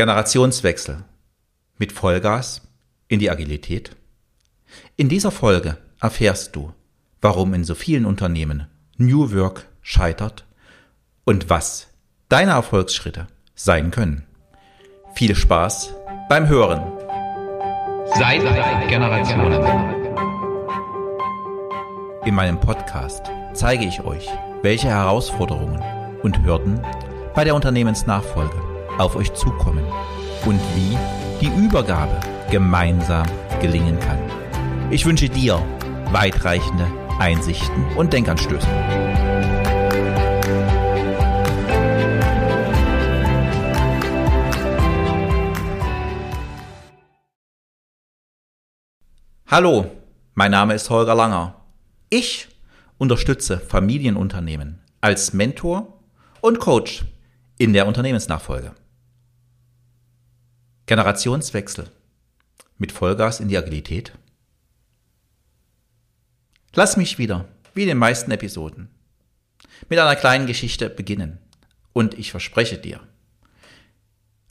Generationswechsel mit Vollgas in die Agilität. In dieser Folge erfährst du, warum in so vielen Unternehmen New Work scheitert und was deine Erfolgsschritte sein können. Viel Spaß beim Hören. Seit Generationen. In meinem Podcast zeige ich euch, welche Herausforderungen und Hürden bei der Unternehmensnachfolge auf euch zukommen und wie die Übergabe gemeinsam gelingen kann. Ich wünsche dir weitreichende Einsichten und Denkanstöße. Hallo, mein Name ist Holger Langer. Ich unterstütze Familienunternehmen als Mentor und Coach in der Unternehmensnachfolge. Generationswechsel mit Vollgas in die Agilität? Lass mich wieder, wie in den meisten Episoden, mit einer kleinen Geschichte beginnen. Und ich verspreche dir,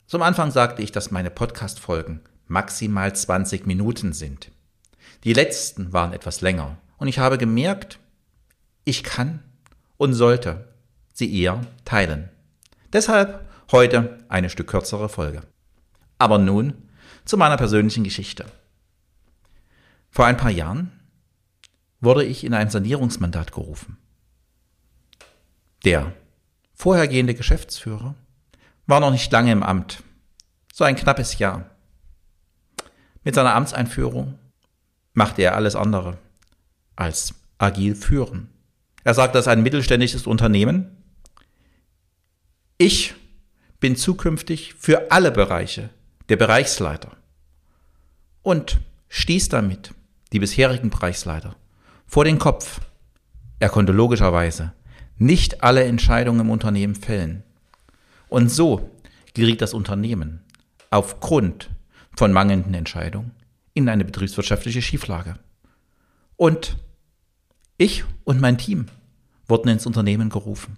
zum Anfang sagte ich, dass meine Podcast-Folgen maximal 20 Minuten sind. Die letzten waren etwas länger und ich habe gemerkt, ich kann und sollte sie eher teilen. Deshalb heute eine Stück kürzere Folge. Aber nun zu meiner persönlichen Geschichte. Vor ein paar Jahren wurde ich in ein Sanierungsmandat gerufen. Der vorhergehende Geschäftsführer war noch nicht lange im Amt, so ein knappes Jahr. Mit seiner Amtseinführung machte er alles andere als agil führen. Er sagt, das ist ein mittelständisches Unternehmen. Ich bin zukünftig für alle Bereiche der Bereichsleiter und stieß damit die bisherigen Bereichsleiter vor den Kopf. Er konnte logischerweise nicht alle Entscheidungen im Unternehmen fällen. Und so geriet das Unternehmen aufgrund von mangelnden Entscheidungen in eine betriebswirtschaftliche Schieflage. Und ich und mein Team wurden ins Unternehmen gerufen.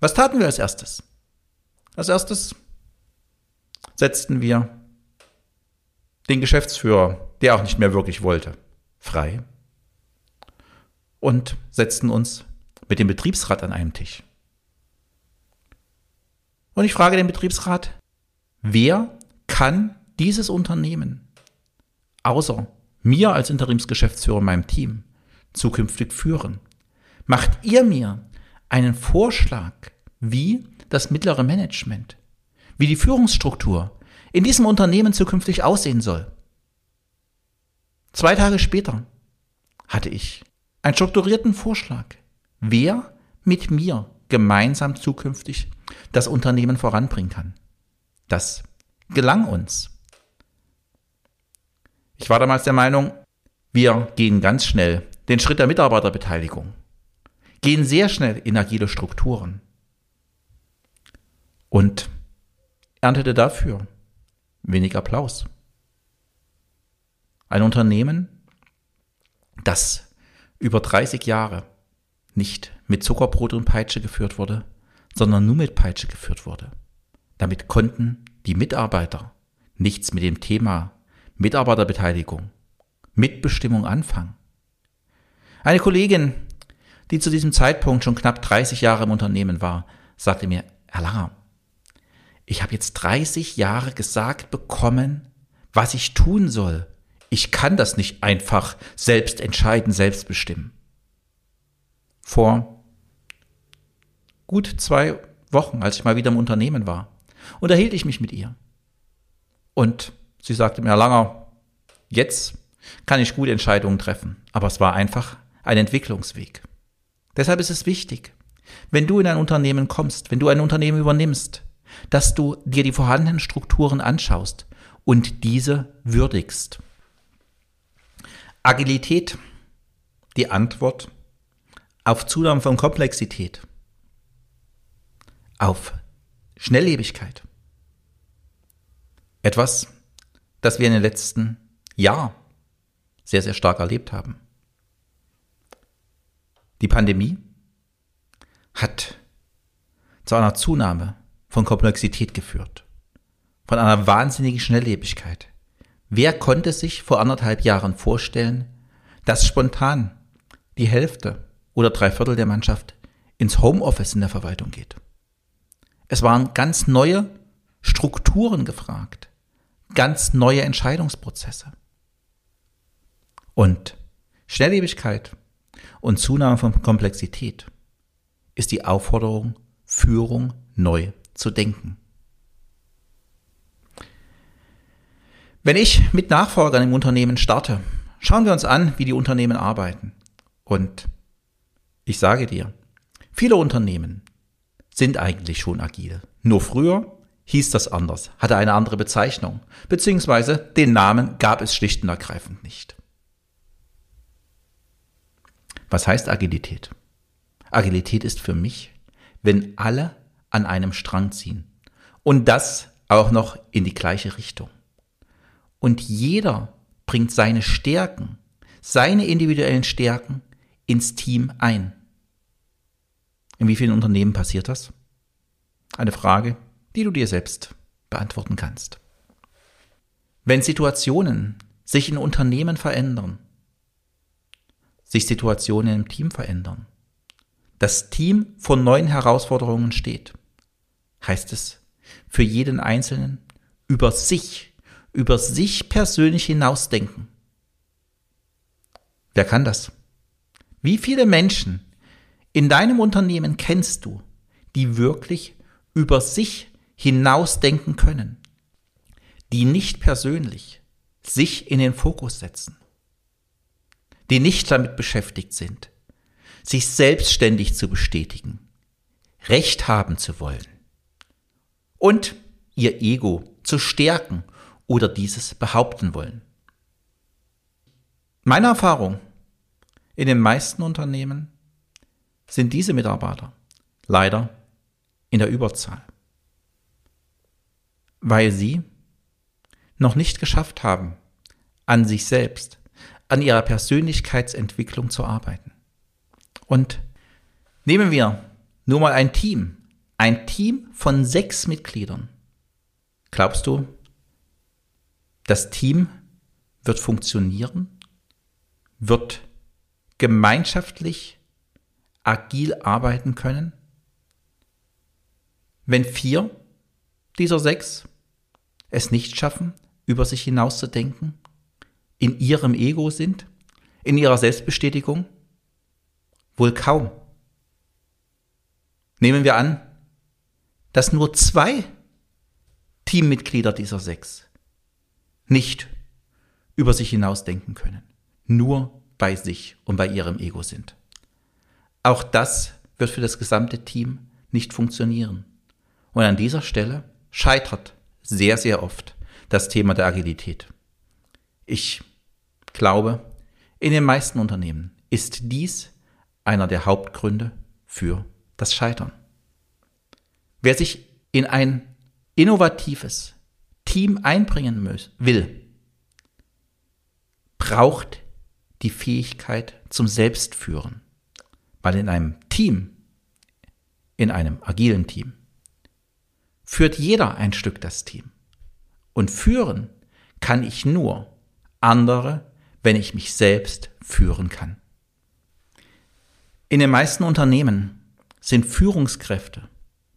Was taten wir als erstes? Als erstes setzten wir den Geschäftsführer, der auch nicht mehr wirklich wollte, frei und setzten uns mit dem Betriebsrat an einem Tisch. Und ich frage den Betriebsrat, wer kann dieses Unternehmen außer mir als Interimsgeschäftsführer in meinem Team zukünftig führen? Macht ihr mir einen Vorschlag, wie das mittlere Management wie die Führungsstruktur in diesem Unternehmen zukünftig aussehen soll. Zwei Tage später hatte ich einen strukturierten Vorschlag, wer mit mir gemeinsam zukünftig das Unternehmen voranbringen kann. Das gelang uns. Ich war damals der Meinung, wir gehen ganz schnell den Schritt der Mitarbeiterbeteiligung, gehen sehr schnell in agile Strukturen. Und erntete dafür wenig Applaus. Ein Unternehmen, das über 30 Jahre nicht mit Zuckerbrot und Peitsche geführt wurde, sondern nur mit Peitsche geführt wurde. Damit konnten die Mitarbeiter nichts mit dem Thema Mitarbeiterbeteiligung, Mitbestimmung anfangen. Eine Kollegin, die zu diesem Zeitpunkt schon knapp 30 Jahre im Unternehmen war, sagte mir, Herr Langer, ich habe jetzt 30 Jahre gesagt bekommen, was ich tun soll. Ich kann das nicht einfach selbst entscheiden, selbst bestimmen. Vor gut zwei Wochen, als ich mal wieder im Unternehmen war, unterhielt ich mich mit ihr. Und sie sagte mir, Langer, jetzt kann ich gute Entscheidungen treffen. Aber es war einfach ein Entwicklungsweg. Deshalb ist es wichtig, wenn du in ein Unternehmen kommst, wenn du ein Unternehmen übernimmst, dass du dir die vorhandenen Strukturen anschaust und diese würdigst. Agilität, die Antwort auf Zunahme von Komplexität, auf Schnelllebigkeit. Etwas, das wir in den letzten Jahren sehr, sehr stark erlebt haben. Die Pandemie hat zu einer Zunahme von Komplexität geführt. von einer wahnsinnigen Schnelllebigkeit. Wer konnte sich vor anderthalb Jahren vorstellen, dass spontan die Hälfte oder drei Viertel der Mannschaft ins Homeoffice in der Verwaltung geht? Es waren ganz neue Strukturen gefragt, ganz neue Entscheidungsprozesse. Und Schnelllebigkeit und Zunahme von Komplexität ist die Aufforderung, Führung neu zu denken. Wenn ich mit Nachfolgern im Unternehmen starte, schauen wir uns an, wie die Unternehmen arbeiten. Und ich sage dir, viele Unternehmen sind eigentlich schon agil. Nur früher hieß das anders, hatte eine andere Bezeichnung, beziehungsweise den Namen gab es schlicht und ergreifend nicht. Was heißt Agilität? Agilität ist für mich, wenn alle an einem Strang ziehen und das auch noch in die gleiche Richtung. Und jeder bringt seine Stärken, seine individuellen Stärken ins Team ein. In wie vielen Unternehmen passiert das? Eine Frage, die du dir selbst beantworten kannst. Wenn Situationen sich in Unternehmen verändern, sich Situationen im Team verändern, das Team vor neuen Herausforderungen steht, heißt es für jeden Einzelnen über sich, über sich persönlich hinausdenken. Wer kann das? Wie viele Menschen in deinem Unternehmen kennst du, die wirklich über sich hinausdenken können, die nicht persönlich sich in den Fokus setzen, die nicht damit beschäftigt sind, sich selbstständig zu bestätigen, Recht haben zu wollen und ihr Ego zu stärken oder dieses behaupten wollen. Meine Erfahrung in den meisten Unternehmen sind diese Mitarbeiter leider in der Überzahl, weil sie noch nicht geschafft haben, an sich selbst, an ihrer Persönlichkeitsentwicklung zu arbeiten. Und nehmen wir nur mal ein Team, ein Team von sechs Mitgliedern. Glaubst du, das Team wird funktionieren, wird gemeinschaftlich agil arbeiten können? Wenn vier dieser sechs es nicht schaffen, über sich hinauszudenken, in ihrem Ego sind, in ihrer Selbstbestätigung? Wohl kaum. Nehmen wir an, dass nur zwei Teammitglieder dieser sechs nicht über sich hinausdenken können, nur bei sich und bei ihrem Ego sind. Auch das wird für das gesamte Team nicht funktionieren. Und an dieser Stelle scheitert sehr, sehr oft das Thema der Agilität. Ich glaube, in den meisten Unternehmen ist dies einer der Hauptgründe für das Scheitern. Wer sich in ein innovatives Team einbringen will, braucht die Fähigkeit zum Selbstführen. Weil in einem Team, in einem agilen Team, führt jeder ein Stück das Team. Und führen kann ich nur andere, wenn ich mich selbst führen kann. In den meisten Unternehmen sind Führungskräfte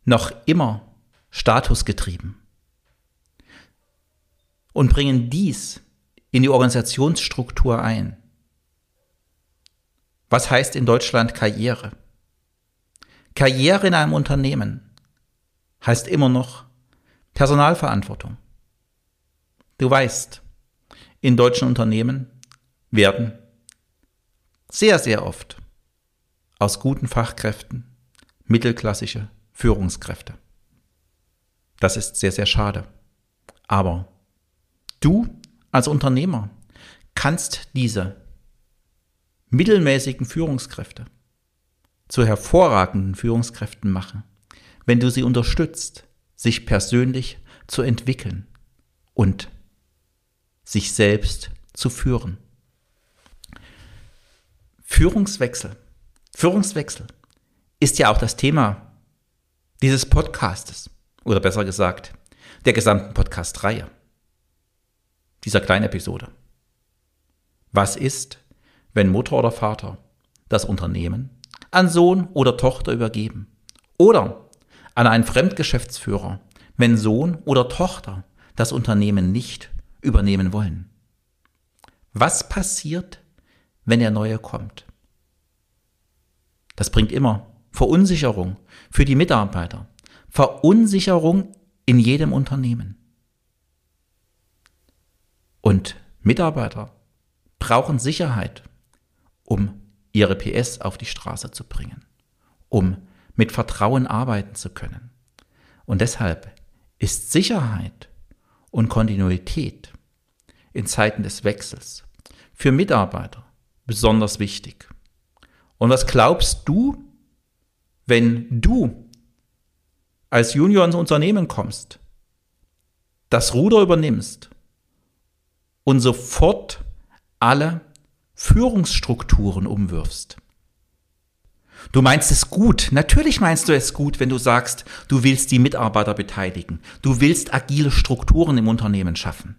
noch immer statusgetrieben und bringen dies in die Organisationsstruktur ein. Was heißt in Deutschland Karriere? Karriere in einem Unternehmen heißt immer noch Personalverantwortung. Du weißt, in deutschen Unternehmen werden sehr, sehr oft aus guten Fachkräften mittelklassische Führungskräfte. Das ist sehr, sehr schade. Aber du als Unternehmer kannst diese mittelmäßigen Führungskräfte zu hervorragenden Führungskräften machen, wenn du sie unterstützt, sich persönlich zu entwickeln und sich selbst zu führen. Führungswechsel. Führungswechsel ist ja auch das Thema dieses Podcastes. Oder besser gesagt, der gesamten Podcast-Reihe, dieser kleinen Episode. Was ist, wenn Mutter oder Vater das Unternehmen an Sohn oder Tochter übergeben? Oder an einen Fremdgeschäftsführer, wenn Sohn oder Tochter das Unternehmen nicht übernehmen wollen? Was passiert, wenn der Neue kommt? Das bringt immer Verunsicherung für die Mitarbeiter, Verunsicherung in jedem Unternehmen. Und Mitarbeiter brauchen Sicherheit, um ihre PS auf die Straße zu bringen, um mit Vertrauen arbeiten zu können. Und deshalb ist Sicherheit und Kontinuität in Zeiten des Wechsels für Mitarbeiter besonders wichtig. Und was glaubst du, wenn du als Junior ins Unternehmen kommst, das Ruder übernimmst und sofort alle Führungsstrukturen umwirfst? Du meinst es gut. Natürlich meinst du es gut, wenn du sagst, du willst die Mitarbeiter beteiligen. Du willst agile Strukturen im Unternehmen schaffen.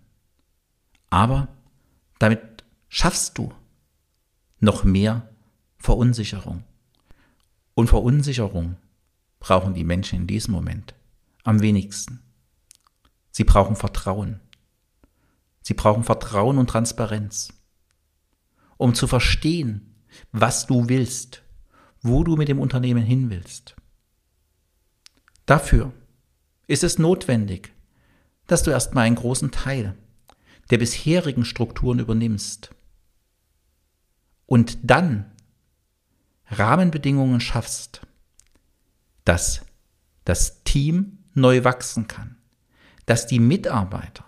Aber damit schaffst du noch mehr Verunsicherung. Und Verunsicherung brauchen die Menschen in diesem Moment am wenigsten. Sie brauchen Vertrauen. Sie brauchen Vertrauen und Transparenz, um zu verstehen, was du willst, wo du mit dem Unternehmen hin willst. Dafür ist es notwendig, dass du erstmal einen großen Teil der bisherigen Strukturen übernimmst und dann Rahmenbedingungen schaffst, dass das Team neu wachsen kann, dass die Mitarbeiter,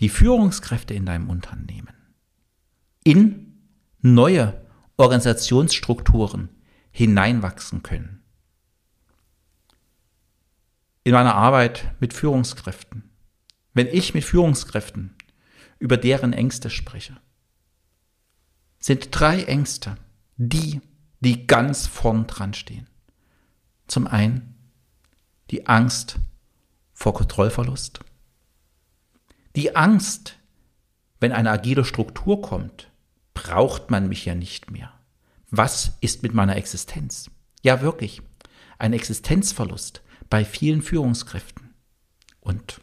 die Führungskräfte in deinem Unternehmen in neue Organisationsstrukturen hineinwachsen können. In meiner Arbeit mit Führungskräften, wenn ich mit Führungskräften über deren Ängste spreche, sind drei Ängste, die, die ganz vorn dran stehen. Zum einen die Angst vor Kontrollverlust. Die Angst, wenn eine agile Struktur kommt, braucht man mich ja nicht mehr. Was ist mit meiner Existenz? Ja, wirklich. Ein Existenzverlust bei vielen Führungskräften. Und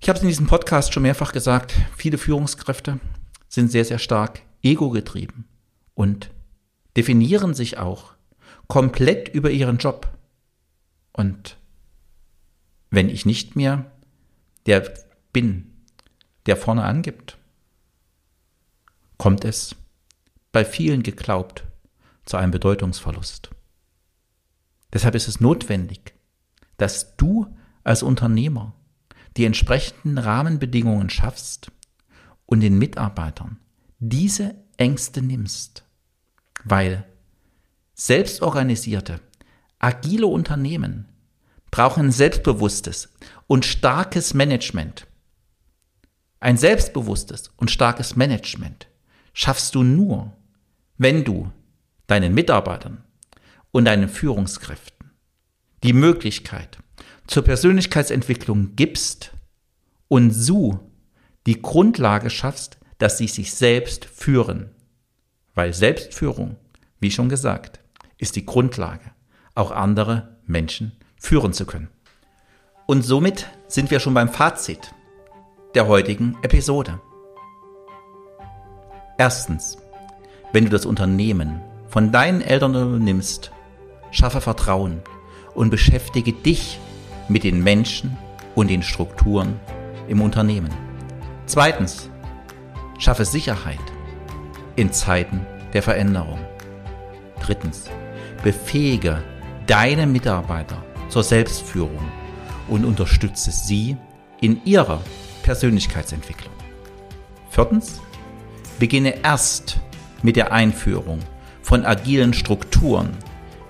ich habe es in diesem Podcast schon mehrfach gesagt, viele Führungskräfte sind sehr, sehr stark ego-getrieben und definieren sich auch komplett über ihren Job. Und wenn ich nicht mehr der bin, der vorne angibt, kommt es bei vielen geglaubt zu einem Bedeutungsverlust. Deshalb ist es notwendig, dass du als Unternehmer die entsprechenden Rahmenbedingungen schaffst und den Mitarbeitern diese Ängste nimmst, weil selbstorganisierte, agile Unternehmen brauchen selbstbewusstes und starkes Management. Ein selbstbewusstes und starkes Management schaffst du nur, wenn du deinen Mitarbeitern und deinen Führungskräften die Möglichkeit zur Persönlichkeitsentwicklung gibst und so die Grundlage schaffst, dass sie sich selbst führen. Weil Selbstführung, wie schon gesagt, ist die Grundlage, auch andere Menschen führen zu können. Und somit sind wir schon beim Fazit der heutigen Episode. Erstens, wenn du das Unternehmen von deinen Eltern übernimmst, schaffe Vertrauen und beschäftige dich mit den Menschen und den Strukturen im Unternehmen. Zweitens, schaffe Sicherheit in Zeiten der Veränderung. Drittens, befähige deine Mitarbeiter zur Selbstführung und unterstütze sie in ihrer Persönlichkeitsentwicklung. Viertens, beginne erst mit der Einführung von agilen Strukturen,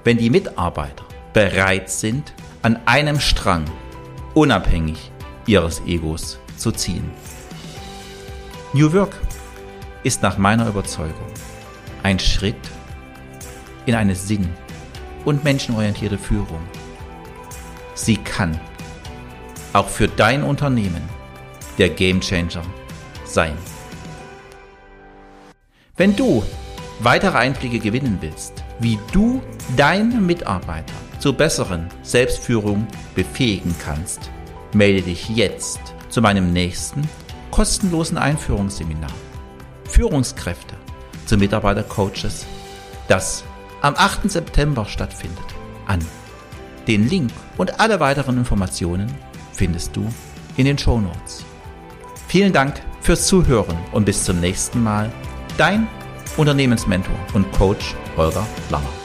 wenn die Mitarbeiter bereit sind, an einem Strang unabhängig ihres Egos zu ziehen. New Work ist nach meiner Überzeugung ein Schritt in eine sinn- und menschenorientierte Führung. Sie kann auch für dein Unternehmen der Gamechanger sein. Wenn du weitere Einblicke gewinnen willst, wie du deine Mitarbeiter zur besseren Selbstführung befähigen kannst, melde dich jetzt zu meinem nächsten kostenlosen Einführungsseminar. Führungskräfte zu Mitarbeitercoaches, das am 8. September stattfindet, an. Den Link und alle weiteren Informationen findest du in den Show Notes. Vielen Dank fürs Zuhören und bis zum nächsten Mal. Dein Unternehmensmentor und Coach Holger Langer.